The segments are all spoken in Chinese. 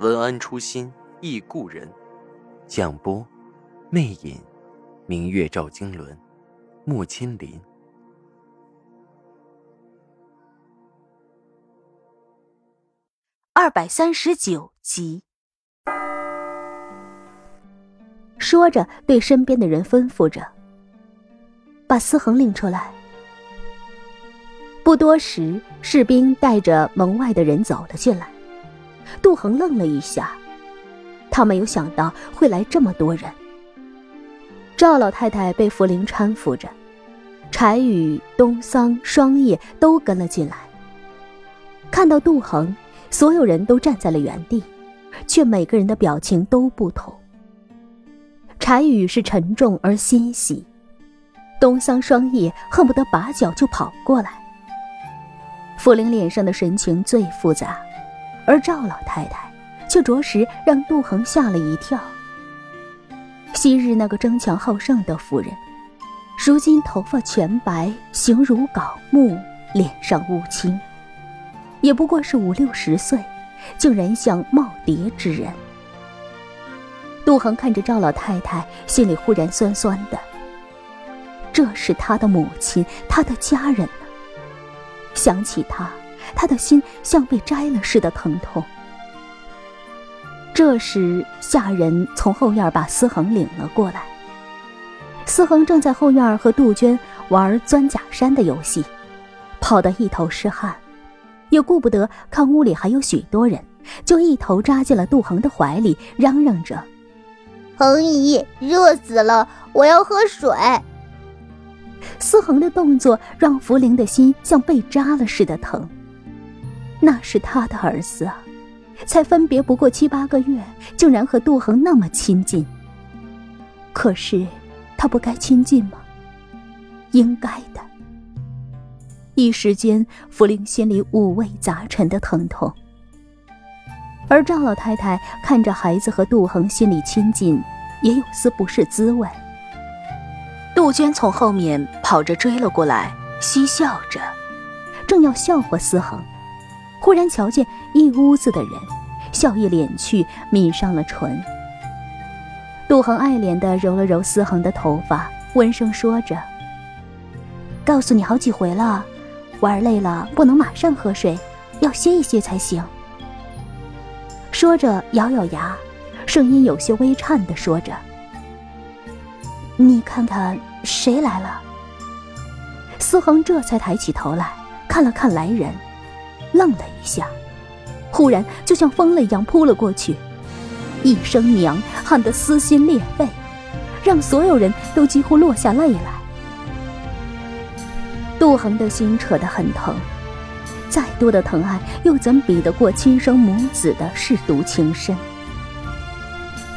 文安初心忆故人，蒋波，魅影，明月照经纶，木千林。二百三十九集。说着，对身边的人吩咐着：“把司恒领出来。”不多时，士兵带着门外的人走了进来。杜恒愣了一下，他没有想到会来这么多人。赵老太太被福灵搀扶着，柴宇、东桑、双叶都跟了进来。看到杜恒，所有人都站在了原地，却每个人的表情都不同。柴宇是沉重而欣喜，东桑、双叶恨不得拔脚就跑过来。福灵脸上的神情最复杂。而赵老太太却着实让杜恒吓了一跳。昔日那个争强好胜的妇人，如今头发全白，形如槁木，脸上乌青，也不过是五六十岁，竟然像耄耋之人。杜恒看着赵老太太，心里忽然酸酸的。这是他的母亲，他的家人呢。想起他。他的心像被摘了似的疼痛。这时，下人从后院把思恒领了过来。思恒正在后院和杜鹃玩钻假山的游戏，跑得一头是汗，也顾不得看屋里还有许多人，就一头扎进了杜恒的怀里，嚷嚷着：“恒姨，热死了，我要喝水。”思恒的动作让福灵的心像被扎了似的疼。那是他的儿子啊，才分别不过七八个月，竟然和杜恒那么亲近。可是，他不该亲近吗？应该的。一时间，福灵心里五味杂陈的疼痛。而赵老太太看着孩子和杜恒心里亲近，也有丝不是滋味。杜鹃从后面跑着追了过来，嬉笑着，正要笑话思恒。忽然瞧见一屋子的人，笑意敛去，抿上了唇。杜恒爱怜地揉了揉思恒的头发，温声说着：“告诉你好几回了，玩累了不能马上喝水，要歇一歇才行。”说着咬咬牙，声音有些微颤地说着：“你看看谁来了？”思恒这才抬起头来看了看来人。愣了一下，忽然就像疯了一样扑了过去，一声“娘”喊得撕心裂肺，让所有人都几乎落下泪来。杜恒的心扯得很疼，再多的疼爱又怎比得过亲生母子的舐犊情深？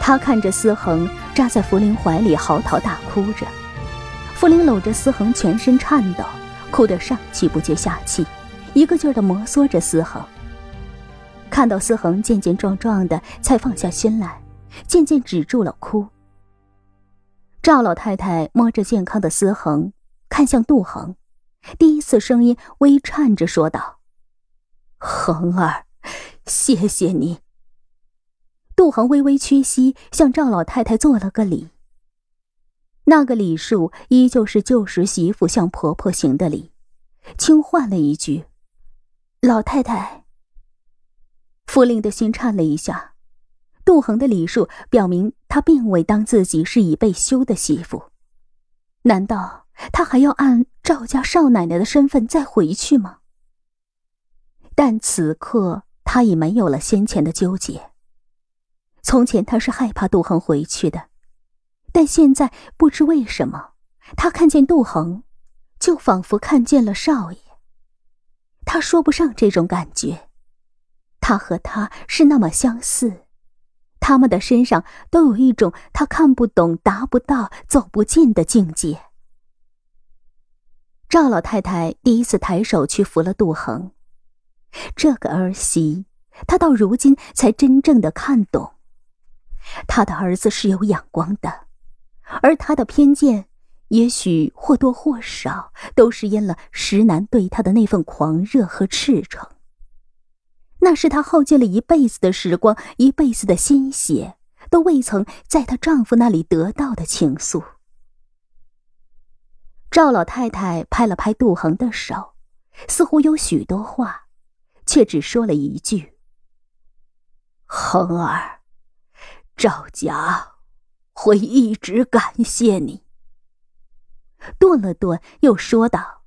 他看着思恒扎在福林怀里嚎啕大哭着，福林搂着思恒，全身颤抖，哭得上气不接下气。一个劲儿的摩挲着思恒，看到思恒健健壮壮的，才放下心来，渐渐止住了哭。赵老太太摸着健康的思恒，看向杜恒，第一次声音微颤着说道：“恒儿，谢谢你。”杜恒微微屈膝，向赵老太太做了个礼。那个礼数依旧是旧时媳妇向婆婆行的礼，轻唤了一句。老太太，傅令的心颤了一下。杜恒的礼数表明他并未当自己是已被休的媳妇，难道他还要按赵家少奶奶的身份再回去吗？但此刻他已没有了先前的纠结。从前他是害怕杜恒回去的，但现在不知为什么，他看见杜恒，就仿佛看见了少爷。他说不上这种感觉，他和他是那么相似，他们的身上都有一种他看不懂、达不到、走不进的境界。赵老太太第一次抬手去扶了杜恒，这个儿媳，她到如今才真正的看懂，她的儿子是有眼光的，而她的偏见，也许或多或少都是因了石楠对她的那份狂热和赤诚。那是她耗尽了一辈子的时光，一辈子的心血，都未曾在她丈夫那里得到的情愫。赵老太太拍了拍杜恒的手，似乎有许多话，却只说了一句：“恒儿，赵家会一直感谢你。”顿了顿，又说道：“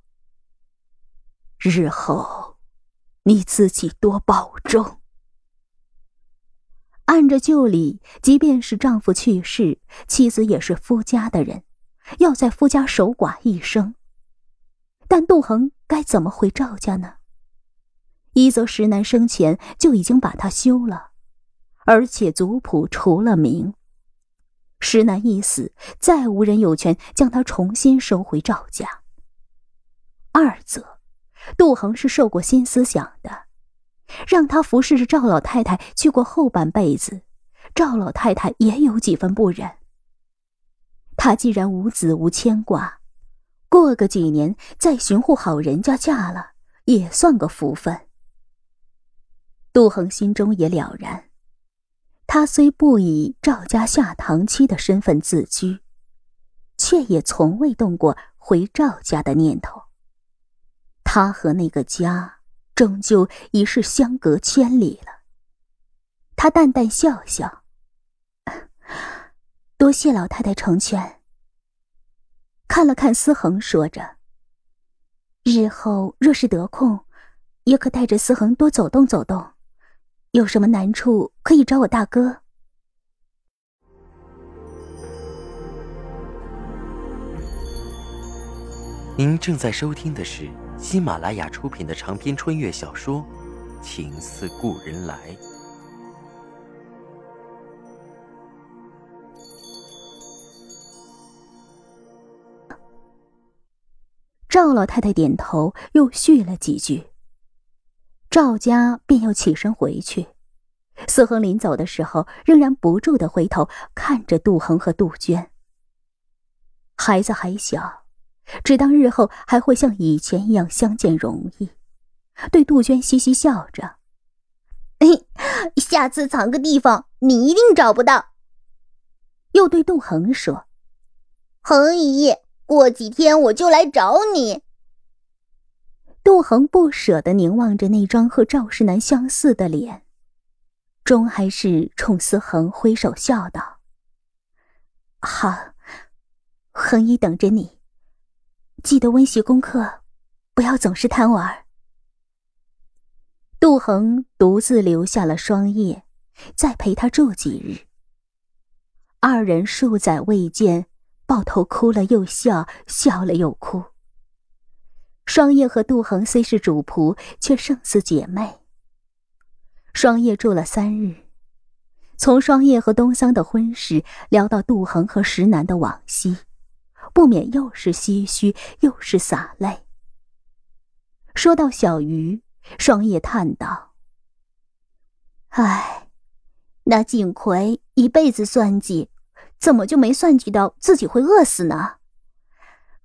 日后你自己多保重。”按着旧礼，即便是丈夫去世，妻子也是夫家的人。要在夫家守寡一生，但杜恒该怎么回赵家呢？一则石南生前就已经把他休了，而且族谱除了名，石南一死，再无人有权将他重新收回赵家；二则，杜恒是受过新思想的，让他服侍着赵老太太去过后半辈子，赵老太太也有几分不忍。他既然无子无牵挂，过个几年再寻户好人家嫁了，也算个福分。杜恒心中也了然，他虽不以赵家下堂妻的身份自居，却也从未动过回赵家的念头。他和那个家，终究已是相隔千里了。他淡淡笑笑。多谢老太太成全。看了看思恒，说着：“日后若是得空，也可带着思恒多走动走动。有什么难处，可以找我大哥。”您正在收听的是喜马拉雅出品的长篇穿越小说《情似故人来》。赵老太太点头，又续了几句。赵家便要起身回去，司恒临走的时候，仍然不住的回头看着杜恒和杜鹃。孩子还小，只当日后还会像以前一样相见容易。对杜鹃嘻嘻笑着：“嘿，下次藏个地方，你一定找不到。”又对杜恒说：“恒姨。”过几天我就来找你。杜恒不舍得凝望着那张和赵世南相似的脸，终还是冲思恒挥手笑道：“好，恒姨等着你。记得温习功课，不要总是贪玩。”杜恒独自留下了双叶，再陪他住几日。二人数载未见。抱头哭了又笑，笑了又哭。双叶和杜恒虽是主仆，却胜似姐妹。双叶住了三日，从双叶和东桑的婚事聊到杜恒和石南的往昔，不免又是唏嘘，又是洒泪。说到小鱼，双叶叹道：“唉，那锦葵一辈子算计。”怎么就没算计到自己会饿死呢？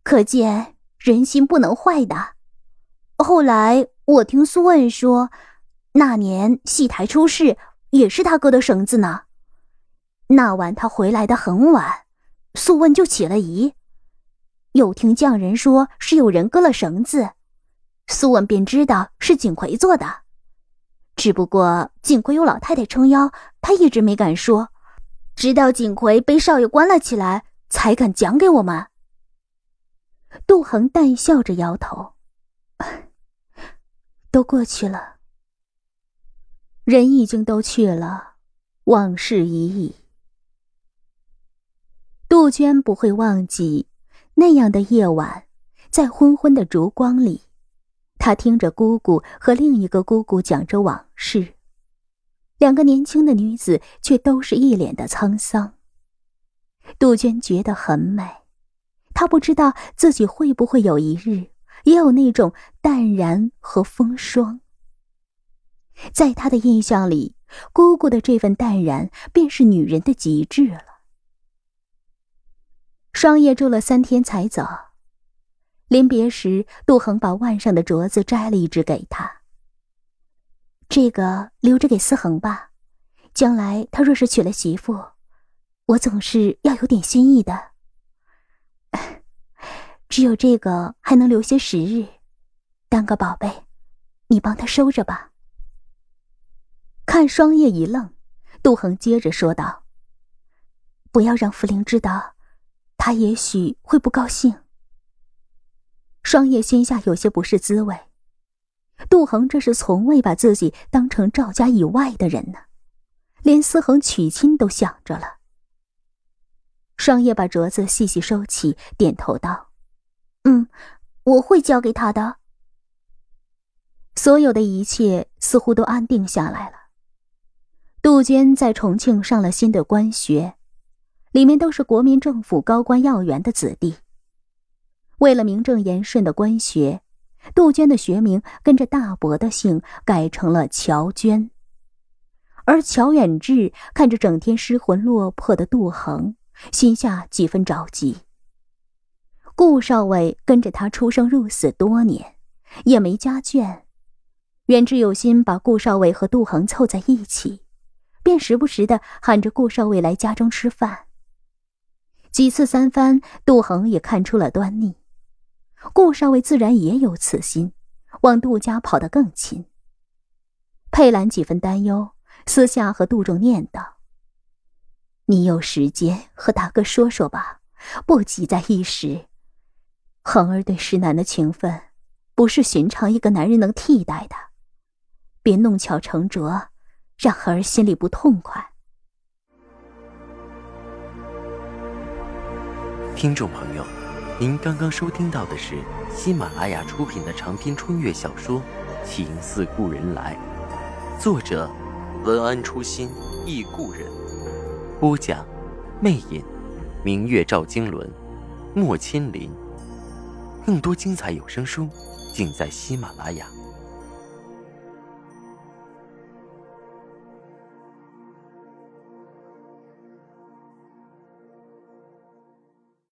可见人心不能坏的。后来我听苏问说，那年戏台出事也是他割的绳子呢。那晚他回来的很晚，苏问就起了疑。又听匠人说是有人割了绳子，苏问便知道是锦葵做的。只不过锦葵有老太太撑腰，他一直没敢说。直到锦葵被少爷关了起来，才敢讲给我们。杜恒淡笑着摇头：“都过去了，人已经都去了，往事已矣。”杜鹃不会忘记那样的夜晚，在昏昏的烛光里，她听着姑姑和另一个姑姑讲着往事，两个年轻的女子却都是一脸的沧桑。杜鹃觉得很美，他不知道自己会不会有一日也有那种淡然和风霜。在他的印象里，姑姑的这份淡然便是女人的极致了。双叶住了三天才走，临别时，杜恒把腕上的镯子摘了一只给他。这个留着给思恒吧，将来他若是娶了媳妇。我总是要有点心意的，只有这个还能留些时日。当个宝贝，你帮他收着吧。看双叶一愣，杜恒接着说道：“不要让茯苓知道，他也许会不高兴。”双叶心下有些不是滋味，杜恒这是从未把自己当成赵家以外的人呢，连思恒娶亲都想着了。双叶把镯子细细收起，点头道：“嗯，我会交给他的。”所有的一切似乎都安定下来了。杜鹃在重庆上了新的官学，里面都是国民政府高官要员的子弟。为了名正言顺的官学，杜鹃的学名跟着大伯的姓改成了乔娟。而乔远志看着整天失魂落魄的杜恒。心下几分着急。顾少伟跟着他出生入死多年，也没家眷。远志有心把顾少伟和杜恒凑在一起，便时不时的喊着顾少伟来家中吃饭。几次三番，杜恒也看出了端倪。顾少伟自然也有此心，往杜家跑得更亲。佩兰几分担忧，私下和杜仲念道。你有时间和大哥说说吧，不急在一时。恒儿对石楠的情分，不是寻常一个男人能替代的。别弄巧成拙，让恒儿心里不痛快。听众朋友，您刚刚收听到的是喜马拉雅出品的长篇穿越小说《情似故人来》，作者文安初心忆故人。播讲，魅影，明月照经纶，莫千林。更多精彩有声书，尽在喜马拉雅。